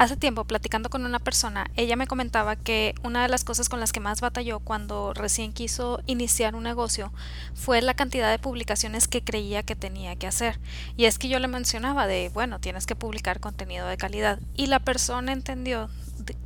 Hace tiempo, platicando con una persona, ella me comentaba que una de las cosas con las que más batalló cuando recién quiso iniciar un negocio fue la cantidad de publicaciones que creía que tenía que hacer. Y es que yo le mencionaba de, bueno, tienes que publicar contenido de calidad. Y la persona entendió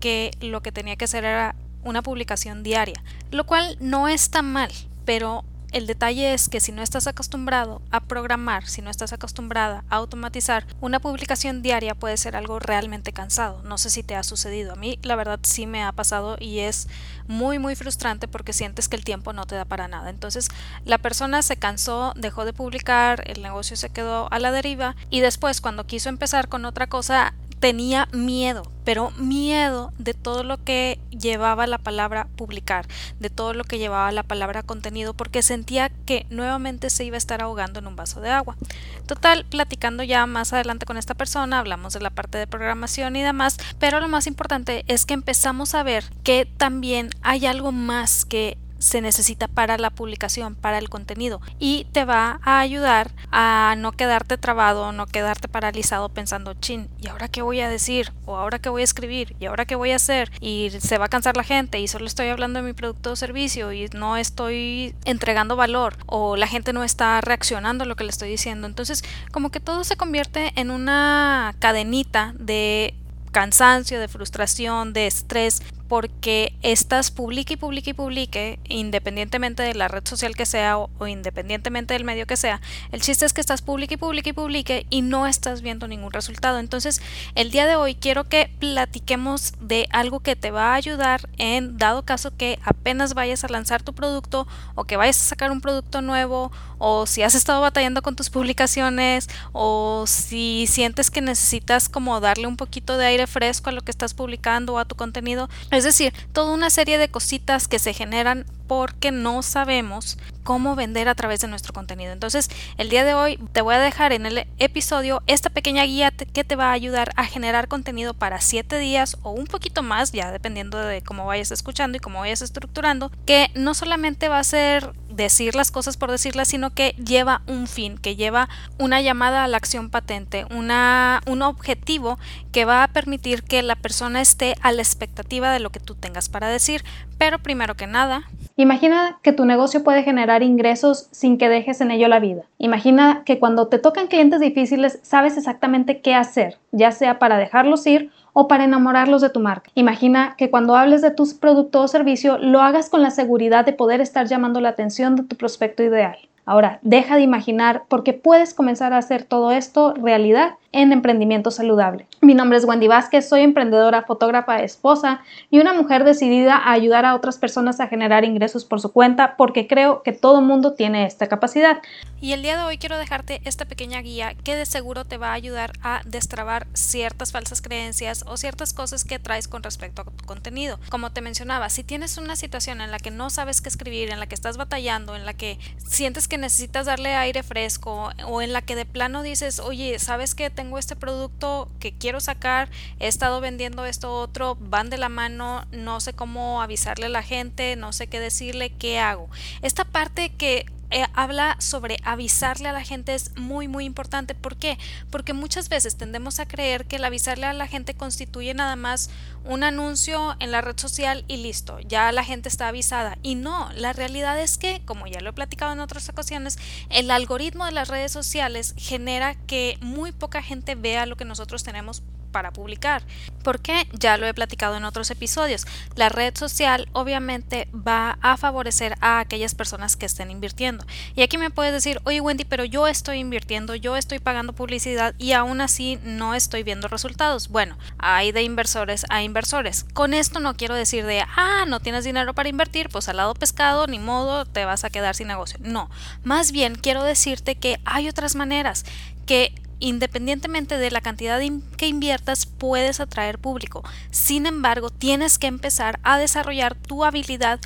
que lo que tenía que hacer era una publicación diaria, lo cual no es tan mal, pero el detalle es que si no estás acostumbrado a programar, si no estás acostumbrada a automatizar, una publicación diaria puede ser algo realmente cansado. No sé si te ha sucedido. A mí la verdad sí me ha pasado y es muy muy frustrante porque sientes que el tiempo no te da para nada. Entonces la persona se cansó, dejó de publicar, el negocio se quedó a la deriva y después cuando quiso empezar con otra cosa tenía miedo, pero miedo de todo lo que llevaba la palabra publicar, de todo lo que llevaba la palabra contenido, porque sentía que nuevamente se iba a estar ahogando en un vaso de agua. Total, platicando ya más adelante con esta persona, hablamos de la parte de programación y demás, pero lo más importante es que empezamos a ver que también hay algo más que se necesita para la publicación, para el contenido y te va a ayudar a no quedarte trabado, no quedarte paralizado pensando, chin, ¿y ahora qué voy a decir? ¿O ahora qué voy a escribir? ¿Y ahora qué voy a hacer? Y se va a cansar la gente y solo estoy hablando de mi producto o servicio y no estoy entregando valor o la gente no está reaccionando a lo que le estoy diciendo. Entonces, como que todo se convierte en una cadenita de cansancio, de frustración, de estrés, porque estás publique y publique y publique, independientemente de la red social que sea o, independientemente del medio que sea, el chiste es que estás publique y publique y publique y no estás viendo ningún resultado. Entonces, el día de hoy quiero que platiquemos de algo que te va a ayudar en dado caso que apenas vayas a lanzar tu producto o que vayas a sacar un producto nuevo o si has estado batallando con tus publicaciones o si sientes que necesitas como darle un poquito de aire fresco a lo que estás publicando o a tu contenido es decir, toda una serie de cositas que se generan porque no sabemos cómo vender a través de nuestro contenido. Entonces, el día de hoy te voy a dejar en el episodio esta pequeña guía que te va a ayudar a generar contenido para 7 días o un poquito más, ya dependiendo de cómo vayas escuchando y cómo vayas estructurando, que no solamente va a ser decir las cosas por decirlas, sino que lleva un fin, que lleva una llamada a la acción patente, una, un objetivo que va a permitir que la persona esté a la expectativa de lo que tú tengas para decir. Pero primero que nada, Imagina que tu negocio puede generar ingresos sin que dejes en ello la vida. Imagina que cuando te tocan clientes difíciles sabes exactamente qué hacer, ya sea para dejarlos ir o para enamorarlos de tu marca. Imagina que cuando hables de tus producto o servicio lo hagas con la seguridad de poder estar llamando la atención de tu prospecto ideal. Ahora, deja de imaginar porque puedes comenzar a hacer todo esto realidad en emprendimiento saludable. Mi nombre es Wendy Vázquez, soy emprendedora, fotógrafa, esposa y una mujer decidida a ayudar a otras personas a generar ingresos por su cuenta porque creo que todo mundo tiene esta capacidad. Y el día de hoy quiero dejarte esta pequeña guía que de seguro te va a ayudar a destrabar ciertas falsas creencias o ciertas cosas que traes con respecto a tu contenido. Como te mencionaba, si tienes una situación en la que no sabes qué escribir, en la que estás batallando, en la que sientes que necesitas darle aire fresco o en la que de plano dices, oye, ¿sabes qué? Este producto que quiero sacar, he estado vendiendo esto otro, van de la mano, no sé cómo avisarle a la gente, no sé qué decirle, qué hago. Esta parte que eh, habla sobre avisarle a la gente es muy muy importante. ¿Por qué? Porque muchas veces tendemos a creer que el avisarle a la gente constituye nada más un anuncio en la red social y listo, ya la gente está avisada. Y no, la realidad es que, como ya lo he platicado en otras ocasiones, el algoritmo de las redes sociales genera que muy poca gente vea lo que nosotros tenemos para publicar. Porque ya lo he platicado en otros episodios. La red social obviamente va a favorecer a aquellas personas que estén invirtiendo. Y aquí me puedes decir, oye Wendy, pero yo estoy invirtiendo, yo estoy pagando publicidad y aún así no estoy viendo resultados. Bueno, hay de inversores a inversores. Con esto no quiero decir de, ah, no tienes dinero para invertir, pues al lado pescado, ni modo, te vas a quedar sin negocio. No, más bien quiero decirte que hay otras maneras que independientemente de la cantidad que inviertas, puedes atraer público. Sin embargo, tienes que empezar a desarrollar tu habilidad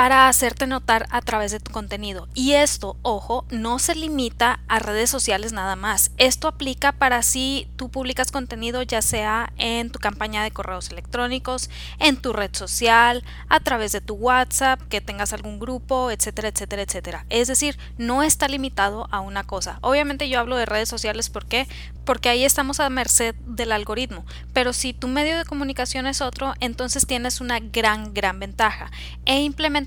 para hacerte notar a través de tu contenido. Y esto, ojo, no se limita a redes sociales nada más. Esto aplica para si tú publicas contenido ya sea en tu campaña de correos electrónicos, en tu red social, a través de tu WhatsApp, que tengas algún grupo, etcétera, etcétera, etcétera. Es decir, no está limitado a una cosa. Obviamente yo hablo de redes sociales porque porque ahí estamos a merced del algoritmo. Pero si tu medio de comunicación es otro, entonces tienes una gran, gran ventaja. E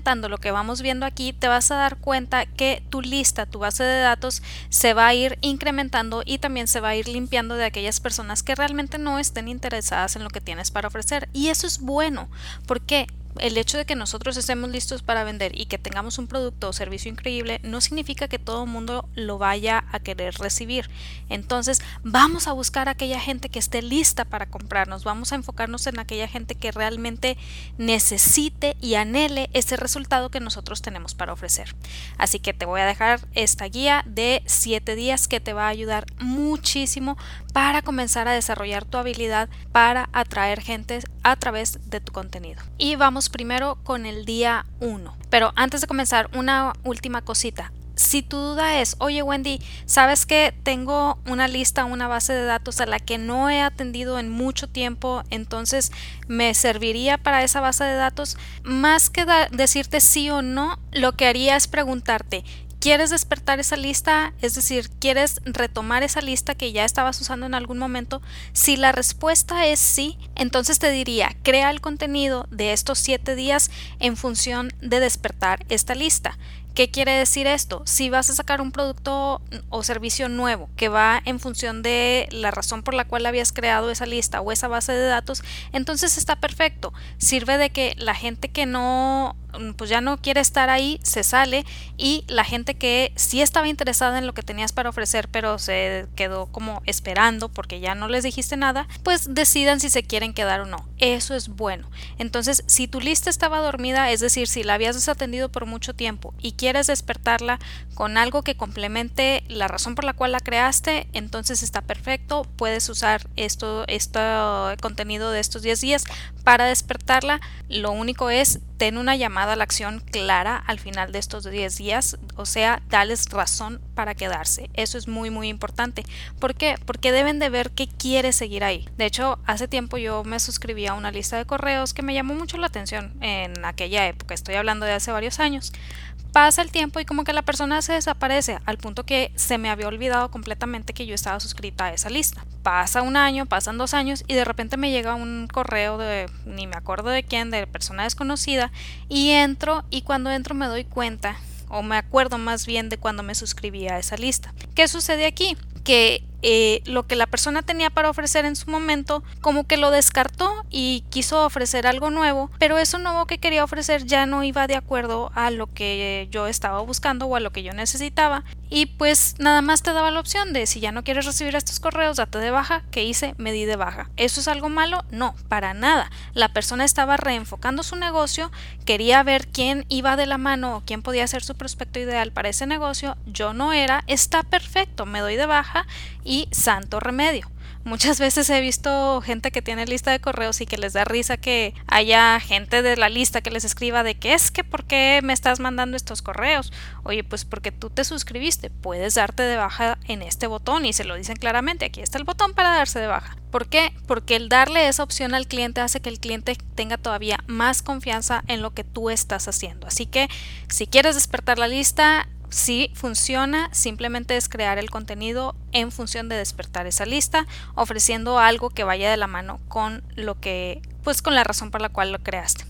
lo que vamos viendo aquí, te vas a dar cuenta que tu lista, tu base de datos, se va a ir incrementando y también se va a ir limpiando de aquellas personas que realmente no estén interesadas en lo que tienes para ofrecer. Y eso es bueno. porque el hecho de que nosotros estemos listos para vender y que tengamos un producto o servicio increíble no significa que todo el mundo lo vaya a querer recibir. Entonces vamos a buscar a aquella gente que esté lista para comprarnos, vamos a enfocarnos en aquella gente que realmente necesite y anhele ese resultado que nosotros tenemos para ofrecer. Así que te voy a dejar esta guía de 7 días que te va a ayudar muchísimo para comenzar a desarrollar tu habilidad para atraer gente a través de tu contenido. Y vamos primero con el día 1. Pero antes de comenzar, una última cosita. Si tu duda es, oye Wendy, ¿sabes que tengo una lista, una base de datos a la que no he atendido en mucho tiempo? Entonces, ¿me serviría para esa base de datos? Más que decirte sí o no, lo que haría es preguntarte, ¿Quieres despertar esa lista? Es decir, ¿quieres retomar esa lista que ya estabas usando en algún momento? Si la respuesta es sí, entonces te diría, crea el contenido de estos siete días en función de despertar esta lista. ¿Qué quiere decir esto? Si vas a sacar un producto o servicio nuevo que va en función de la razón por la cual habías creado esa lista o esa base de datos, entonces está perfecto. Sirve de que la gente que no pues ya no quiere estar ahí, se sale y la gente que sí estaba interesada en lo que tenías para ofrecer pero se quedó como esperando porque ya no les dijiste nada, pues decidan si se quieren quedar o no. Eso es bueno. Entonces, si tu lista estaba dormida, es decir, si la habías desatendido por mucho tiempo y quieres despertarla con algo que complemente la razón por la cual la creaste, entonces está perfecto. Puedes usar esto, este contenido de estos 10 días para despertarla. Lo único es ten una llamada a la acción clara al final de estos 10 días, o sea, dales razón para quedarse. Eso es muy muy importante. ¿Por qué? Porque deben de ver qué quieres seguir ahí. De hecho, hace tiempo yo me suscribí a una lista de correos que me llamó mucho la atención en aquella época, estoy hablando de hace varios años, pasa el tiempo y como que la persona se desaparece al punto que se me había olvidado completamente que yo estaba suscrita a esa lista. Pasa un año, pasan dos años y de repente me llega un correo de ni me acuerdo de quién, de persona desconocida y entro y cuando entro me doy cuenta o me acuerdo más bien de cuando me suscribí a esa lista. ¿Qué sucede aquí? Que eh, lo que la persona tenía para ofrecer en su momento, como que lo descartó y quiso ofrecer algo nuevo, pero eso nuevo que quería ofrecer ya no iba de acuerdo a lo que yo estaba buscando o a lo que yo necesitaba. Y pues nada más te daba la opción de si ya no quieres recibir estos correos, date de baja. ¿Qué hice? Me di de baja. ¿Eso es algo malo? No, para nada. La persona estaba reenfocando su negocio, quería ver quién iba de la mano o quién podía ser su prospecto ideal para ese negocio. Yo no era, está perfecto, me doy de baja y santo remedio. Muchas veces he visto gente que tiene lista de correos y que les da risa que haya gente de la lista que les escriba de que es que por qué me estás mandando estos correos. Oye, pues porque tú te suscribiste, puedes darte de baja en este botón y se lo dicen claramente, aquí está el botón para darse de baja. ¿Por qué? Porque el darle esa opción al cliente hace que el cliente tenga todavía más confianza en lo que tú estás haciendo. Así que si quieres despertar la lista, si funciona, simplemente es crear el contenido en función de despertar esa lista, ofreciendo algo que vaya de la mano con lo que, pues con la razón por la cual lo creaste.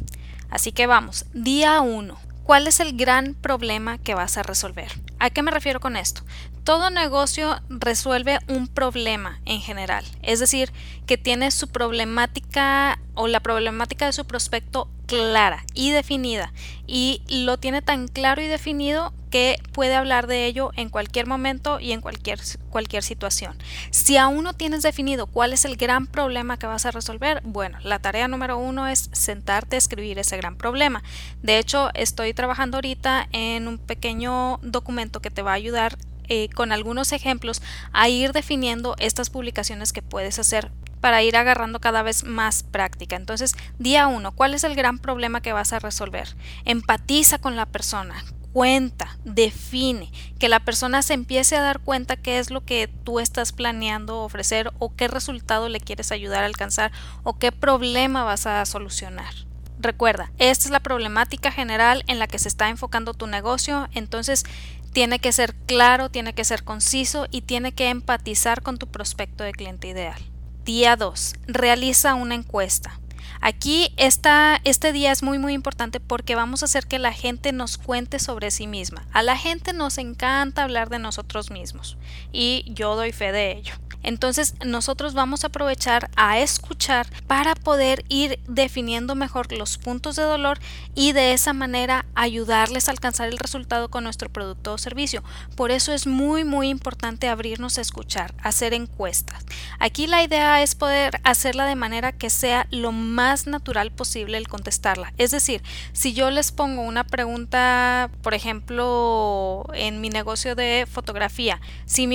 Así que vamos, día 1. ¿Cuál es el gran problema que vas a resolver? ¿A qué me refiero con esto? Todo negocio resuelve un problema en general, es decir, que tiene su problemática o la problemática de su prospecto clara y definida y lo tiene tan claro y definido que puede hablar de ello en cualquier momento y en cualquier, cualquier situación. Si aún no tienes definido cuál es el gran problema que vas a resolver, bueno, la tarea número uno es sentarte a escribir ese gran problema. De hecho, estoy trabajando ahorita en un pequeño documento que te va a ayudar eh, con algunos ejemplos a ir definiendo estas publicaciones que puedes hacer para ir agarrando cada vez más práctica. Entonces, día uno, ¿cuál es el gran problema que vas a resolver? Empatiza con la persona, cuenta, define, que la persona se empiece a dar cuenta qué es lo que tú estás planeando ofrecer o qué resultado le quieres ayudar a alcanzar o qué problema vas a solucionar. Recuerda, esta es la problemática general en la que se está enfocando tu negocio, entonces tiene que ser claro, tiene que ser conciso y tiene que empatizar con tu prospecto de cliente ideal. Día 2. Realiza una encuesta. Aquí esta, este día es muy muy importante porque vamos a hacer que la gente nos cuente sobre sí misma. A la gente nos encanta hablar de nosotros mismos y yo doy fe de ello. Entonces nosotros vamos a aprovechar a escuchar para poder ir definiendo mejor los puntos de dolor y de esa manera ayudarles a alcanzar el resultado con nuestro producto o servicio. Por eso es muy muy importante abrirnos a escuchar, hacer encuestas. Aquí la idea es poder hacerla de manera que sea lo más natural posible el contestarla. Es decir, si yo les pongo una pregunta, por ejemplo, en mi negocio de fotografía, si,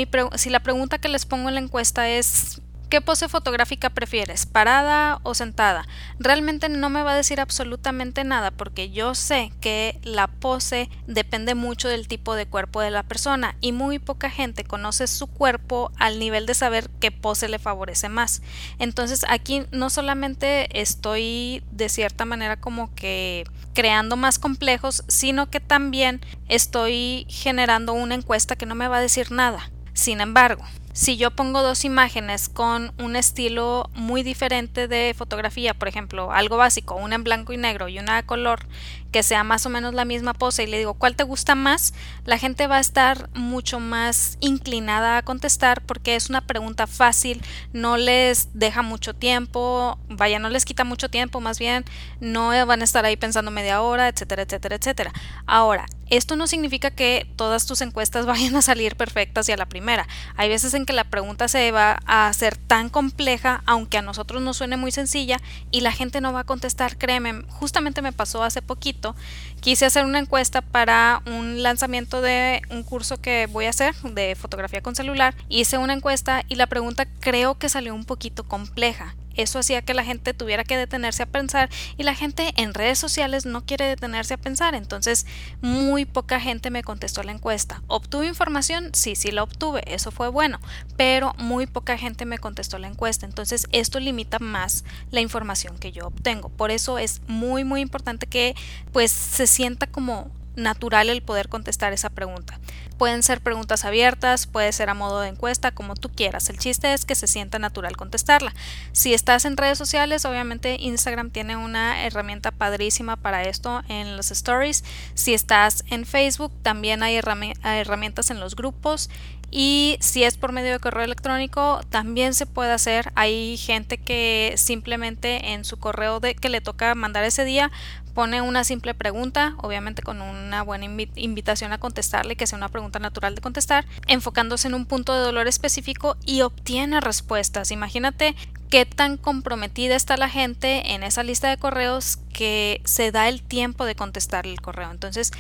la pregunta que les pongo en la encuesta es ¿Qué pose fotográfica prefieres? ¿Parada o sentada? Realmente no me va a decir absolutamente nada porque yo sé que la pose depende mucho del tipo de cuerpo de la persona y muy poca gente conoce su cuerpo al nivel de saber qué pose le favorece más. Entonces aquí no solamente estoy de cierta manera como que creando más complejos, sino que también estoy generando una encuesta que no me va a decir nada. Sin embargo, si yo pongo dos imágenes con un estilo muy diferente de fotografía, por ejemplo, algo básico, una en blanco y negro y una a color, que sea más o menos la misma pose y le digo cuál te gusta más, la gente va a estar mucho más inclinada a contestar porque es una pregunta fácil, no les deja mucho tiempo, vaya, no les quita mucho tiempo, más bien no van a estar ahí pensando media hora, etcétera, etcétera, etcétera. Ahora, esto no significa que todas tus encuestas vayan a salir perfectas y a la primera. Hay veces en que la pregunta se va a hacer tan compleja, aunque a nosotros nos suene muy sencilla, y la gente no va a contestar, créeme, justamente me pasó hace poquito, quise hacer una encuesta para un lanzamiento de un curso que voy a hacer de fotografía con celular, hice una encuesta y la pregunta creo que salió un poquito compleja eso hacía que la gente tuviera que detenerse a pensar y la gente en redes sociales no quiere detenerse a pensar. Entonces, muy poca gente me contestó la encuesta. ¿Obtuve información? Sí, sí la obtuve, eso fue bueno, pero muy poca gente me contestó la encuesta. Entonces, esto limita más la información que yo obtengo. Por eso es muy, muy importante que pues se sienta como natural el poder contestar esa pregunta. Pueden ser preguntas abiertas, puede ser a modo de encuesta, como tú quieras. El chiste es que se sienta natural contestarla. Si estás en redes sociales, obviamente Instagram tiene una herramienta padrísima para esto en los stories. Si estás en Facebook, también hay herramientas en los grupos. Y si es por medio de correo electrónico, también se puede hacer. Hay gente que simplemente en su correo de, que le toca mandar ese día pone una simple pregunta, obviamente con una buena invitación a contestarle, que sea una pregunta natural de contestar, enfocándose en un punto de dolor específico y obtiene respuestas. Imagínate qué tan comprometida está la gente en esa lista de correos que se da el tiempo de contestar el correo. Entonces,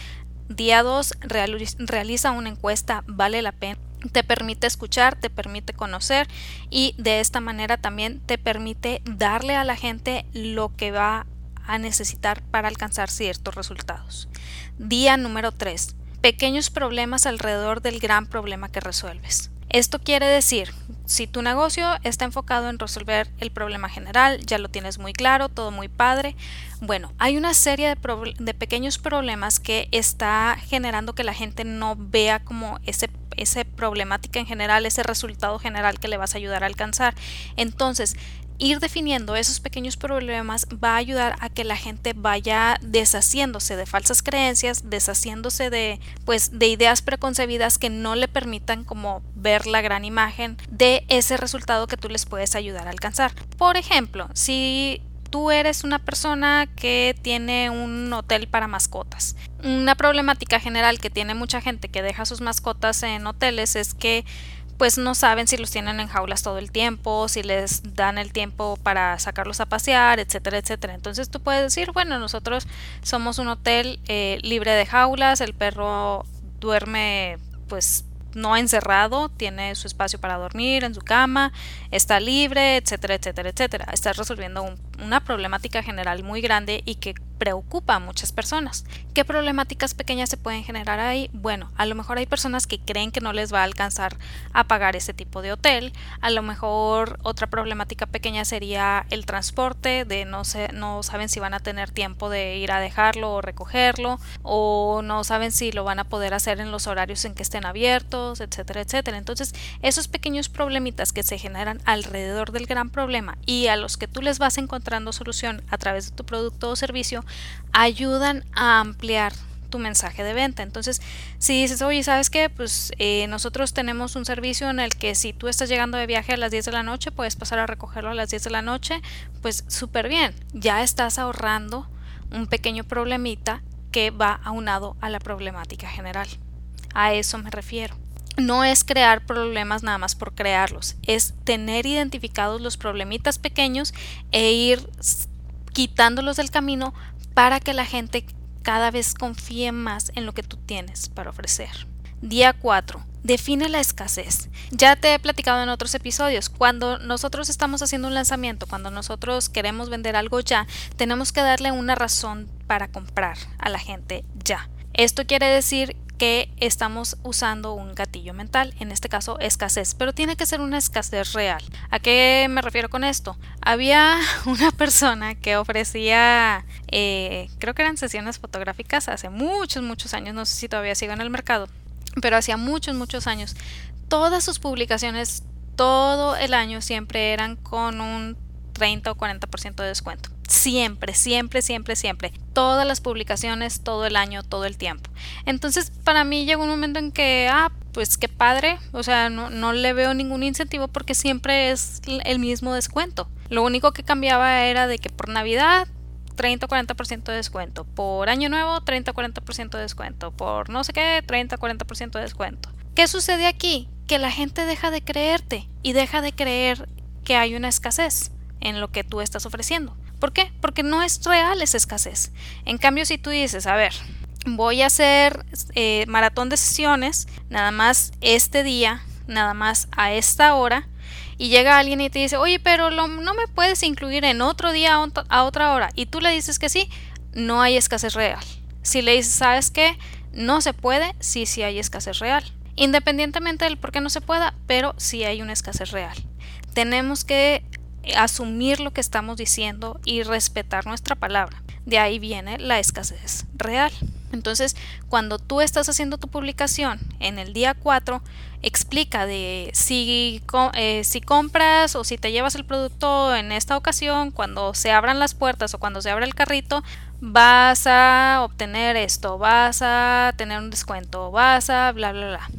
día 2 realiza una encuesta, vale la pena te permite escuchar, te permite conocer y de esta manera también te permite darle a la gente lo que va a necesitar para alcanzar ciertos resultados. Día número 3. Pequeños problemas alrededor del gran problema que resuelves. Esto quiere decir, si tu negocio está enfocado en resolver el problema general, ya lo tienes muy claro, todo muy padre, bueno, hay una serie de, pequeños problemas que está generando que la gente no vea como ese esa problemática en general, ese resultado general que le vas a ayudar a alcanzar. Entonces, ir definiendo esos pequeños problemas va a ayudar a que la gente vaya deshaciéndose de falsas creencias, deshaciéndose de pues de ideas preconcebidas que no le permitan como ver la gran imagen de ese resultado que tú les puedes ayudar a alcanzar. Por ejemplo, si tú eres una persona que tiene un hotel para mascotas. Una problemática general que tiene mucha gente que deja sus mascotas en hoteles es que pues no saben si los tienen en jaulas todo el tiempo, si les dan el tiempo para sacarlos a pasear, etcétera, etcétera. Entonces tú puedes decir, bueno, nosotros somos un hotel eh, libre de jaulas, el perro duerme pues no encerrado, tiene su espacio para dormir en su cama, está libre, etcétera, etcétera, etcétera. Estás resolviendo una problemática general muy grande y que preocupa a muchas personas. ¿Qué problemáticas pequeñas se pueden generar ahí? Bueno, a lo mejor hay personas que creen que no les va a alcanzar a pagar ese tipo de hotel. A lo mejor otra problemática pequeña sería el transporte, de no, sé, no saben si van a tener tiempo de ir a dejarlo o recogerlo, o no saben si lo van a poder hacer en los horarios en que estén abiertos, etcétera, etcétera. Entonces, esos pequeños problemitas que se generan alrededor del gran problema y a los que tú les vas solución a través de tu producto o servicio, ayudan a ampliar tu mensaje de venta. Entonces, si dices, oye, ¿sabes qué? Pues eh, nosotros tenemos un servicio en el que si tú estás llegando de viaje a las 10 de la noche, puedes pasar a recogerlo a las 10 de la noche, pues súper bien, ya estás ahorrando un pequeño problemita que va aunado a la problemática general. A eso me refiero. No es crear problemas nada más por crearlos, es tener identificados los problemitas pequeños e ir quitándolos del camino para que la gente cada vez confíe más en lo que tú tienes para ofrecer. Día 4. Define la escasez. Ya te he platicado en otros episodios, cuando nosotros estamos haciendo un lanzamiento, cuando nosotros queremos vender algo ya, tenemos que darle una razón para comprar a la gente ya. Esto quiere decir que estamos usando un gatillo mental, en este caso escasez, pero tiene que ser una escasez real. ¿A qué me refiero con esto? Había una persona que ofrecía, eh, creo que eran sesiones fotográficas hace muchos, muchos años, no sé si todavía sigo en el mercado, pero hacía muchos, muchos años. Todas sus publicaciones, todo el año siempre eran con un 30 o 40% de descuento. Siempre, siempre, siempre, siempre. Todas las publicaciones, todo el año, todo el tiempo. Entonces, para mí llegó un momento en que, ah, pues qué padre, o sea, no, no le veo ningún incentivo porque siempre es el mismo descuento. Lo único que cambiaba era de que por Navidad 30 o 40% de descuento. Por año nuevo, 30 o 40% de descuento. Por no sé qué, 30 o 40% de descuento. ¿Qué sucede aquí? Que la gente deja de creerte y deja de creer que hay una escasez en lo que tú estás ofreciendo. ¿Por qué? Porque no es real esa escasez. En cambio, si tú dices, a ver, voy a hacer eh, maratón de sesiones, nada más este día, nada más a esta hora, y llega alguien y te dice, oye, pero no me puedes incluir en otro día a otra hora, y tú le dices que sí, no hay escasez real. Si le dices, ¿sabes qué? No se puede, sí, sí hay escasez real. Independientemente del por qué no se pueda, pero sí hay una escasez real. Tenemos que asumir lo que estamos diciendo y respetar nuestra palabra. De ahí viene la escasez real. Entonces, cuando tú estás haciendo tu publicación en el día 4, explica de si, eh, si compras o si te llevas el producto en esta ocasión, cuando se abran las puertas o cuando se abra el carrito, vas a obtener esto, vas a tener un descuento, vas a bla, bla, bla.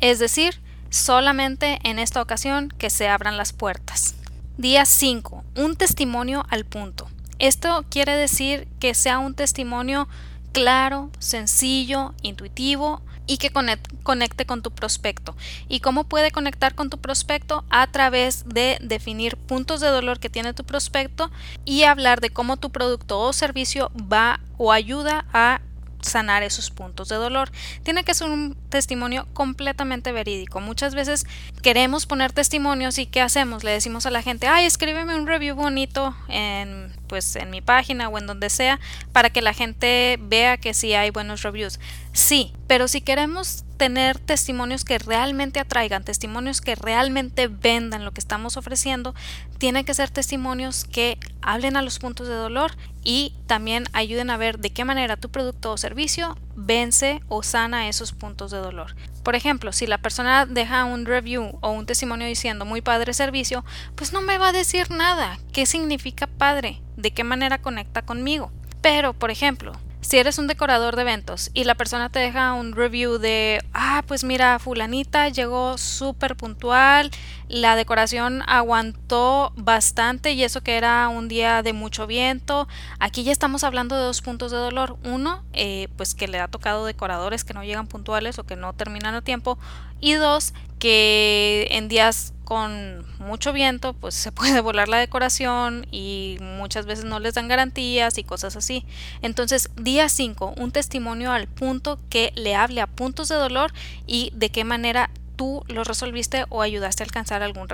Es decir, solamente en esta ocasión que se abran las puertas. Día 5. Un testimonio al punto. Esto quiere decir que sea un testimonio claro, sencillo, intuitivo y que conecte con tu prospecto. ¿Y cómo puede conectar con tu prospecto? A través de definir puntos de dolor que tiene tu prospecto y hablar de cómo tu producto o servicio va o ayuda a sanar esos puntos de dolor. Tiene que ser un testimonio completamente verídico. Muchas veces queremos poner testimonios y ¿qué hacemos? Le decimos a la gente, ay, escríbeme un review bonito en pues en mi página o en donde sea para que la gente vea que sí hay buenos reviews. Sí, pero si queremos tener testimonios que realmente atraigan, testimonios que realmente vendan lo que estamos ofreciendo, tienen que ser testimonios que hablen a los puntos de dolor y también ayuden a ver de qué manera tu producto o servicio vence o sana esos puntos de dolor. Por ejemplo, si la persona deja un review o un testimonio diciendo muy padre servicio, pues no me va a decir nada. ¿Qué significa padre? ¿De qué manera conecta conmigo? Pero, por ejemplo, si eres un decorador de eventos y la persona te deja un review de, ah, pues mira, fulanita llegó súper puntual, la decoración aguantó bastante y eso que era un día de mucho viento, aquí ya estamos hablando de dos puntos de dolor. Uno, eh, pues que le ha tocado decoradores que no llegan puntuales o que no terminan a tiempo Y dos, que en días con mucho viento, pues se puede volar la decoración y muchas veces no les dan garantías y cosas así. Entonces, día 5, un testimonio al punto que le hable a puntos de dolor y de qué manera tú lo resolviste o ayudaste a alcanzar algún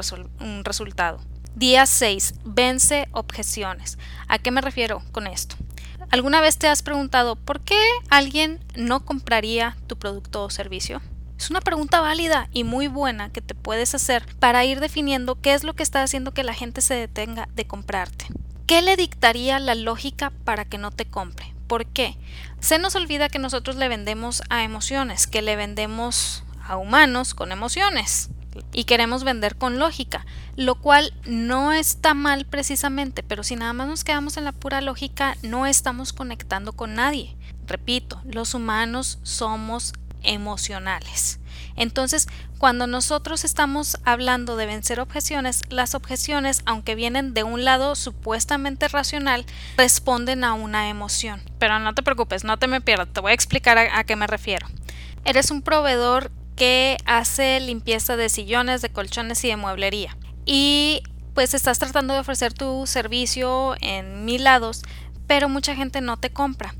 resultado. Día 6. Vence objeciones. ¿A qué me refiero con esto? ¿Alguna vez te has preguntado por qué alguien no compraría tu producto o servicio? Es una pregunta válida y muy buena que te puedes hacer para ir definiendo qué es lo que está haciendo que la gente se detenga de comprarte. ¿Qué le dictaría la lógica para que no te compre? ¿Por qué? Se nos olvida que nosotros le vendemos a emociones, que le vendemos a humanos con emociones y queremos vender con lógica, lo cual no está mal precisamente, pero si nada más nos quedamos en la pura lógica, no estamos conectando con nadie. Repito, los humanos somos emocionales. Entonces, cuando nosotros estamos hablando de vencer objeciones, las objeciones, aunque vienen de un lado supuestamente racional, responden a una emoción. Pero no te preocupes, no te me pierdas, te voy a explicar a, qué me refiero. Eres un proveedor que hace limpieza de sillones, de colchones y de mueblería. Y pues estás tratando de ofrecer tu servicio en mil lados, pero mucha gente no te compra.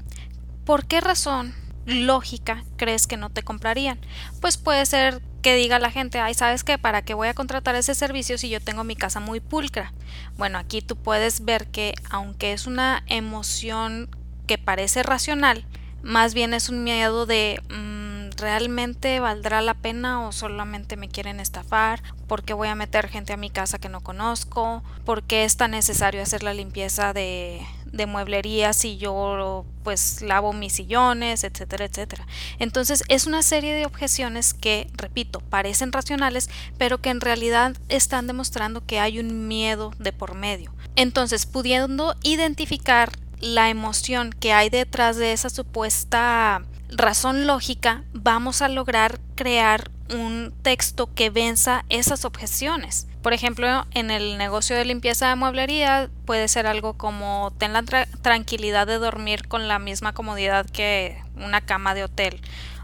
¿Por qué razón lógica crees que no te comprarían? Pues puede ser que diga la gente, ay, ¿sabes qué? ¿Para qué voy a contratar ese servicio si yo tengo mi casa muy pulcra? Bueno, aquí tú puedes ver que aunque es una emoción que parece racional, más bien es un miedo de mm, ¿realmente valdrá la pena o solamente me quieren estafar? ¿Por qué voy a meter gente a mi casa que no conozco? ¿Por qué es tan necesario hacer la limpieza de, de mueblería si yo pues lavo mis sillones, etcétera, etcétera. Entonces es una serie de objeciones que, repito, parecen racionales, pero que en realidad están demostrando que hay un miedo de por medio. Entonces, pudiendo identificar la emoción que hay detrás de esa supuesta razón lógica, vamos a lograr crear un texto que venza esas objeciones. Por ejemplo, en el negocio de limpieza de mueblería puede ser algo como ten la tranquilidad de dormir con la misma comodidad que una cama de hotel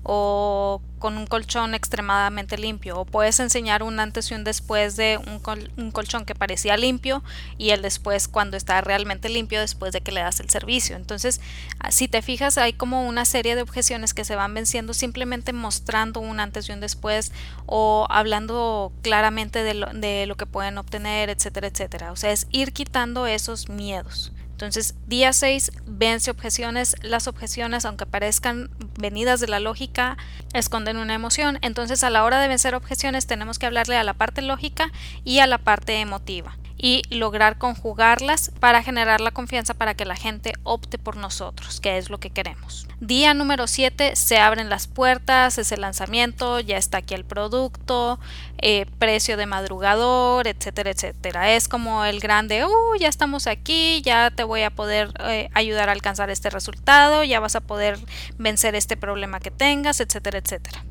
o con un colchón extremadamente limpio o puedes enseñar un antes y un después de un, colchón que parecía limpio y el después cuando está realmente limpio después de que le das el servicio. Entonces ah, si te fijas hay como una serie de objeciones que se van venciendo simplemente mostrando un antes y un después o hablando claramente de lo, de lo que pueden obtener etcétera etcétera. O sea es ir quitando esos miedos entonces, día 6, vence objeciones. Las objeciones, aunque parezcan venidas de la lógica, esconden una emoción. Entonces, a la hora de vencer objeciones, tenemos que hablarle a la parte lógica y a la parte emotiva y lograr conjugarlas para generar la confianza para que la gente opte por nosotros, que es lo que queremos. Día número 7, se abren las puertas, es el lanzamiento, ya está aquí el producto, eh, precio de madrugador, etcétera, etcétera. Es como el grande, uh, ya estamos aquí, ya te voy a poder eh, ayudar a alcanzar este resultado, ya vas a poder vencer este problema que tengas, etcétera, etcétera.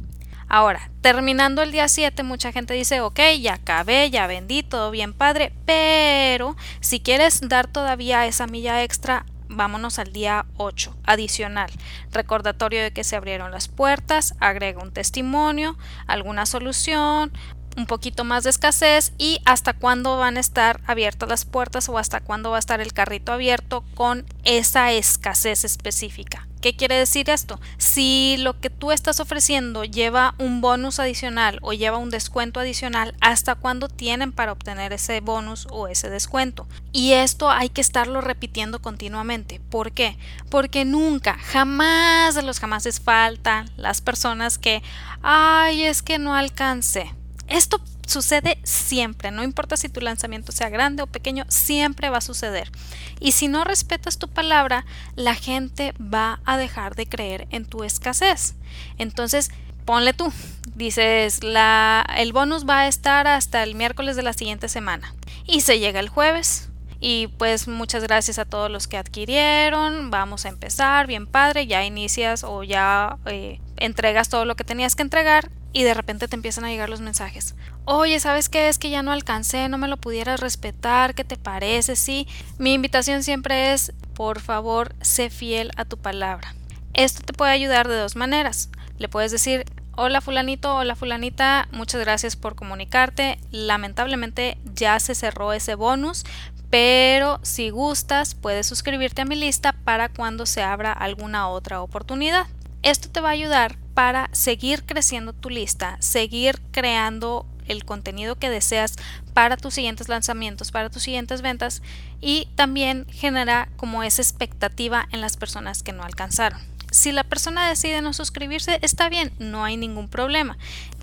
Ahora, terminando el día 7, mucha gente dice, ok, ya acabé, ya vendí, todo bien padre, pero si quieres dar todavía esa milla extra, vámonos al día 8, adicional, recordatorio de que se abrieron las puertas, agrega un testimonio, alguna solución, un poquito más de escasez y hasta cuándo van a estar abiertas las puertas o hasta cuándo va a estar el carrito abierto con esa escasez específica. ¿Qué quiere decir esto? Si lo que tú estás ofreciendo lleva un bonus adicional o lleva un descuento adicional, ¿hasta cuándo tienen para obtener ese bonus o ese descuento? Y esto hay que estarlo repitiendo continuamente. ¿Por qué? Porque nunca, jamás de los jamases faltan las personas que, ay, es que no alcancé. Esto sucede siempre, no importa si tu lanzamiento sea grande o pequeño, siempre va a suceder. Y si no respetas tu palabra, la gente va a dejar de creer en tu escasez. Entonces, ponle tú, dices, la, el bonus va a estar hasta el miércoles de la siguiente semana. Y se llega el jueves. Y pues muchas gracias a todos los que adquirieron. Vamos a empezar, bien padre, ya inicias o ya eh, entregas todo lo que tenías que entregar y de repente te empiezan a llegar los mensajes. Oye, ¿sabes qué? Es que ya no alcancé, no me lo pudieras respetar, ¿qué te parece? Sí, mi invitación siempre es, por favor, sé fiel a tu palabra. Esto te puede ayudar de dos maneras. Le puedes decir, hola fulanito, hola fulanita, muchas gracias por comunicarte. Lamentablemente ya se cerró ese bonus, pero si gustas puedes suscribirte a mi lista para cuando se abra alguna otra oportunidad. Esto te va a ayudar para seguir creciendo tu lista, seguir creando el contenido que deseas para tus siguientes lanzamientos, para tus siguientes ventas y también genera como esa expectativa en las personas que no alcanzaron. Si la persona decide no suscribirse, está bien, no hay ningún problema.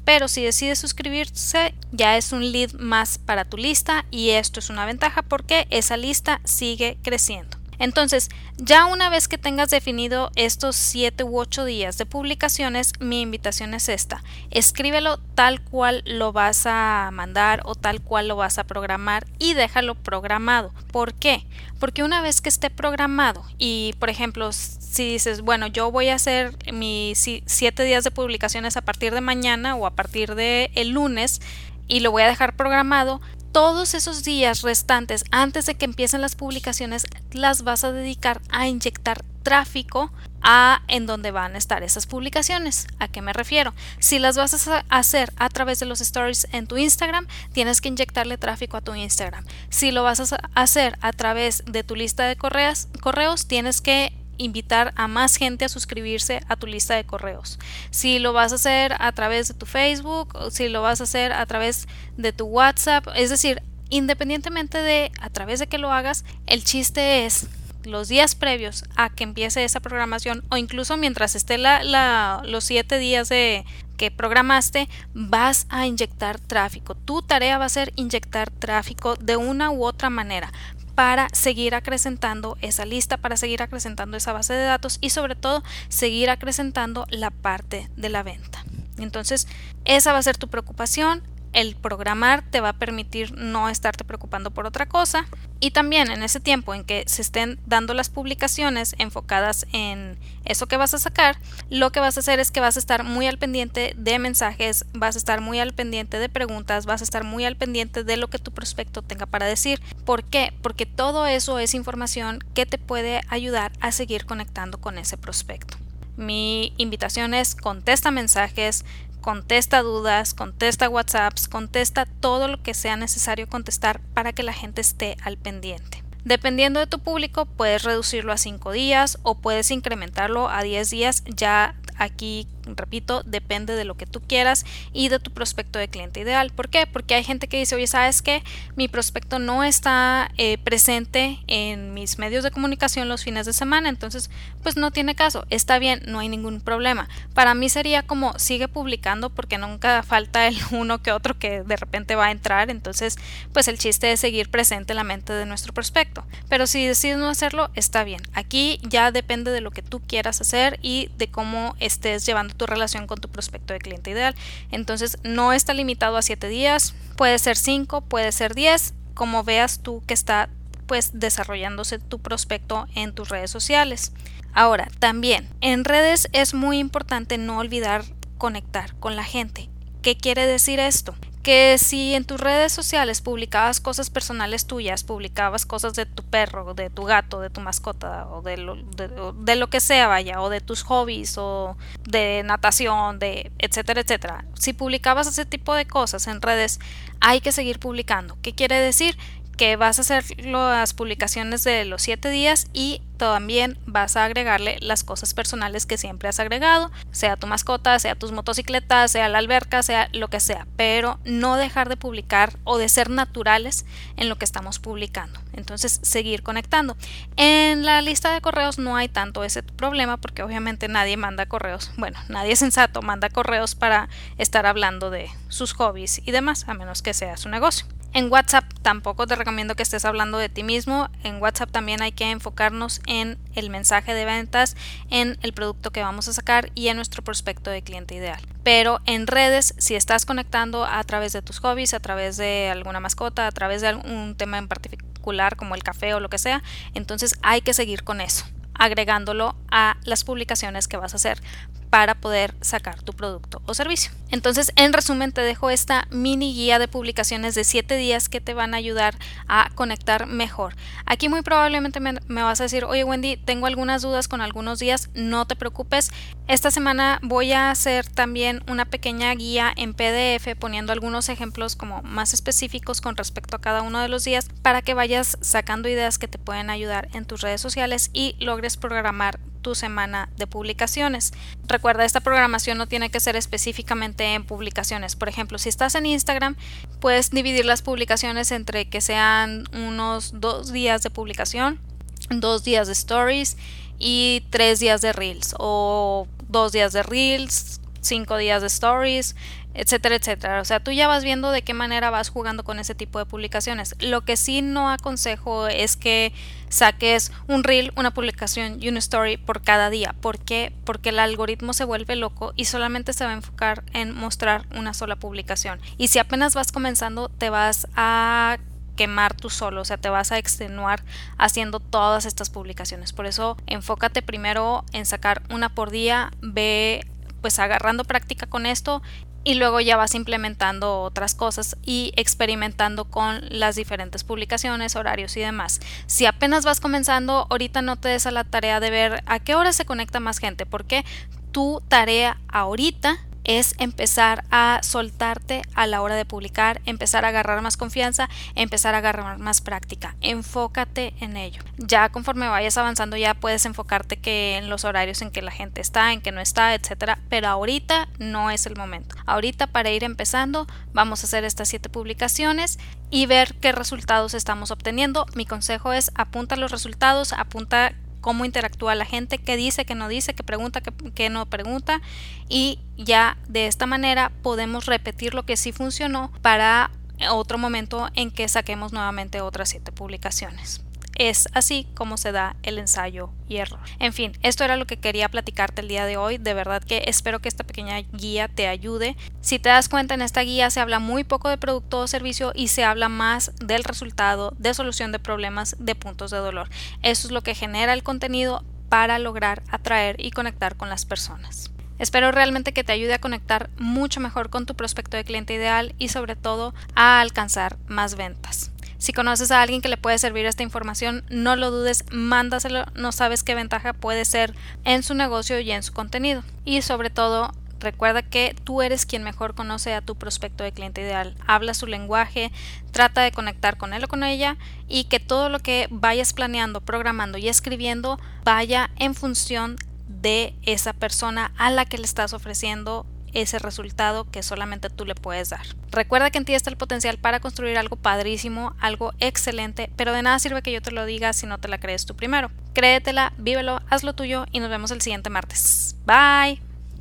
Pero si decide suscribirse, ya es un lead más para tu lista y esto es una ventaja porque esa lista sigue creciendo. Entonces, ya una vez que tengas definido estos 7 u 8 días de publicaciones, mi invitación es esta. Escríbelo tal cual lo vas a mandar o tal cual lo vas a programar y déjalo programado. ¿Por qué? Porque una vez que esté programado y, por ejemplo, si dices, bueno, yo voy a hacer mis 7 días de publicaciones a partir de mañana o a partir de el lunes y lo voy a dejar programado, todos esos días restantes antes de que empiecen las publicaciones las vas a dedicar a inyectar tráfico a en donde van a estar esas publicaciones. ¿A qué me refiero? Si las vas a hacer a través de los stories en tu Instagram, tienes que inyectarle tráfico a tu Instagram. Si lo vas a hacer a través de tu lista de correos, correos tienes que invitar a más gente a suscribirse a tu lista de correos. Si lo vas a hacer a través de tu Facebook, si lo vas a hacer a través de tu WhatsApp, es decir, independientemente de a través de que lo hagas, el chiste es los días previos a que empiece esa programación o incluso mientras esté la, los siete días de que programaste vas a inyectar tráfico tu tarea va a ser inyectar tráfico de una u otra manera para seguir acrecentando esa lista, para seguir acrecentando esa base de datos y sobre todo seguir acrecentando la parte de la venta. Entonces, esa va a ser tu preocupación, el programar te va a permitir no estarte preocupando por otra cosa y también en ese tiempo en que se estén dando las publicaciones enfocadas en eso que vas a sacar, lo que vas a hacer es que vas a estar muy al pendiente de mensajes, vas a estar muy al pendiente de preguntas, vas a estar muy al pendiente de lo que tu prospecto tenga para decir. ¿Por qué? Porque todo eso es información que te puede ayudar a seguir conectando con ese prospecto. Mi invitación es contesta mensajes, contesta dudas, contesta WhatsApps, contesta todo lo que sea necesario contestar para que la gente esté al pendiente. Dependiendo de tu público, puedes reducirlo a 5 días o puedes incrementarlo a 10 días ya aquí repito, depende de lo que tú quieras y de tu prospecto de cliente ideal. ¿Por qué? Porque hay gente que dice, oye, ¿sabes qué? Mi prospecto no está eh, presente en mis medios de comunicación los fines de semana, entonces pues no tiene caso, está bien, no hay ningún problema. Para mí sería como sigue publicando porque nunca falta el uno que otro que de repente va a entrar, entonces pues el chiste es seguir presente en la mente de nuestro prospecto. Pero si decides no hacerlo, está bien. Aquí ya depende de lo que tú quieras hacer y de cómo estés llevando tu relación con tu prospecto de cliente ideal. Entonces no está limitado a 7 días, puede ser 5, puede ser 10, como veas tú que está pues desarrollándose tu prospecto en tus redes sociales. Ahora, también en redes es muy importante no olvidar conectar con la gente. ¿Qué quiere decir esto? Que si en tus redes sociales publicabas cosas personales tuyas, publicabas cosas de tu perro, de tu gato, de tu mascota o de lo, de, lo que sea, vaya, o de tus hobbies o de natación, de etcétera, etcétera. Si publicabas ese tipo de cosas en redes, hay que seguir publicando. ¿Qué quiere decir? Que vas a hacer las publicaciones de los 7 días y también vas a agregarle las cosas personales que siempre has agregado, sea tu mascota, sea tus motocicletas, sea la alberca, sea lo que sea, pero no dejar de publicar o de ser naturales en lo que estamos publicando. Entonces, seguir conectando. En la lista de correos no hay tanto ese problema porque obviamente nadie manda correos, bueno, nadie sensato manda correos para estar hablando de sus hobbies y demás, a menos que sea su negocio. En WhatsApp tampoco te recomiendo que estés hablando de ti mismo. En WhatsApp también hay que enfocarnos en el mensaje de ventas, en el producto que vamos a sacar y en nuestro prospecto de cliente ideal. Pero en redes, si estás conectando a través de tus hobbies, a través de alguna mascota, a través de algún tema en particular como el café o lo que sea, entonces hay que seguir con eso agregándolo a las publicaciones que vas a hacer para poder sacar tu producto o servicio. Entonces, en resumen, te dejo esta mini guía de publicaciones de 7 días que te van a ayudar a conectar mejor. Aquí muy probablemente me, vas a decir, oye Wendy, tengo algunas dudas con algunos días, no te preocupes. Esta semana voy a hacer también una pequeña guía en PDF poniendo algunos ejemplos como más específicos con respecto a cada uno de los días para que vayas sacando ideas que te pueden ayudar en tus redes sociales y logres programar tu semana de publicaciones. Recuerda, esta programación no tiene que ser específicamente en publicaciones. Por ejemplo, si estás en Instagram, puedes dividir las publicaciones entre que sean unos dos días de publicación, dos días de stories y tres días de reels o dos días de reels, cinco días de stories, etcétera, etcétera. O sea, tú ya vas viendo de qué manera vas jugando con ese tipo de publicaciones. Lo que sí no aconsejo es que saques un reel, una publicación y una story por cada día. ¿Por qué? Porque el algoritmo se vuelve loco y solamente se va a enfocar en mostrar una sola publicación. Y si apenas vas comenzando, te vas a quemar tú solo, o sea, te vas a extenuar haciendo todas estas publicaciones. Por eso, enfócate primero en sacar una por día, ve pues agarrando práctica con esto y luego ya vas implementando otras cosas y experimentando con las diferentes publicaciones, horarios y demás. Si apenas vas comenzando, ahorita no te des a la tarea de ver a qué hora se conecta más gente, porque tu tarea ahorita es empezar a soltarte a la hora de publicar, empezar a agarrar más confianza, empezar a agarrar más práctica. Enfócate en ello. Ya conforme vayas avanzando ya puedes enfocarte que en los horarios en que la gente está, en que no está, etcétera, pero ahorita no es el momento. Ahorita para ir empezando vamos a hacer estas siete publicaciones y ver qué resultados estamos obteniendo. Mi consejo es apunta los resultados, apunta cómo interactúa la gente, qué dice, qué no dice, qué pregunta, qué, no pregunta y ya de esta manera podemos repetir lo que sí funcionó para otro momento en que saquemos nuevamente otras siete publicaciones. Es así como se da el ensayo y error. En fin, esto era lo que quería platicarte el día de hoy. De verdad que espero que esta pequeña guía te ayude. Si te das cuenta, en esta guía se habla muy poco de producto o servicio y se habla más del resultado, de solución de problemas, de puntos de dolor. Eso es lo que genera el contenido para lograr atraer y conectar con las personas. Espero realmente que te ayude a conectar mucho mejor con tu prospecto de cliente ideal y sobre todo a alcanzar más ventas. Si conoces a alguien que le puede servir esta información, no lo dudes, mándaselo, no sabes qué ventaja puede ser en su negocio y en su contenido. Y sobre todo, Recuerda que tú eres quien mejor conoce a tu prospecto de cliente ideal. Habla su lenguaje, trata de conectar con él o con ella y que todo lo que vayas planeando, programando y escribiendo vaya en función de esa persona a la que le estás ofreciendo ese resultado que solamente tú le puedes dar. Recuerda que en ti está el potencial para construir algo padrísimo, algo excelente, pero de nada sirve que yo te lo diga si no te la crees tú primero. Créetela, vívelo, hazlo tuyo y nos vemos el siguiente martes. Bye.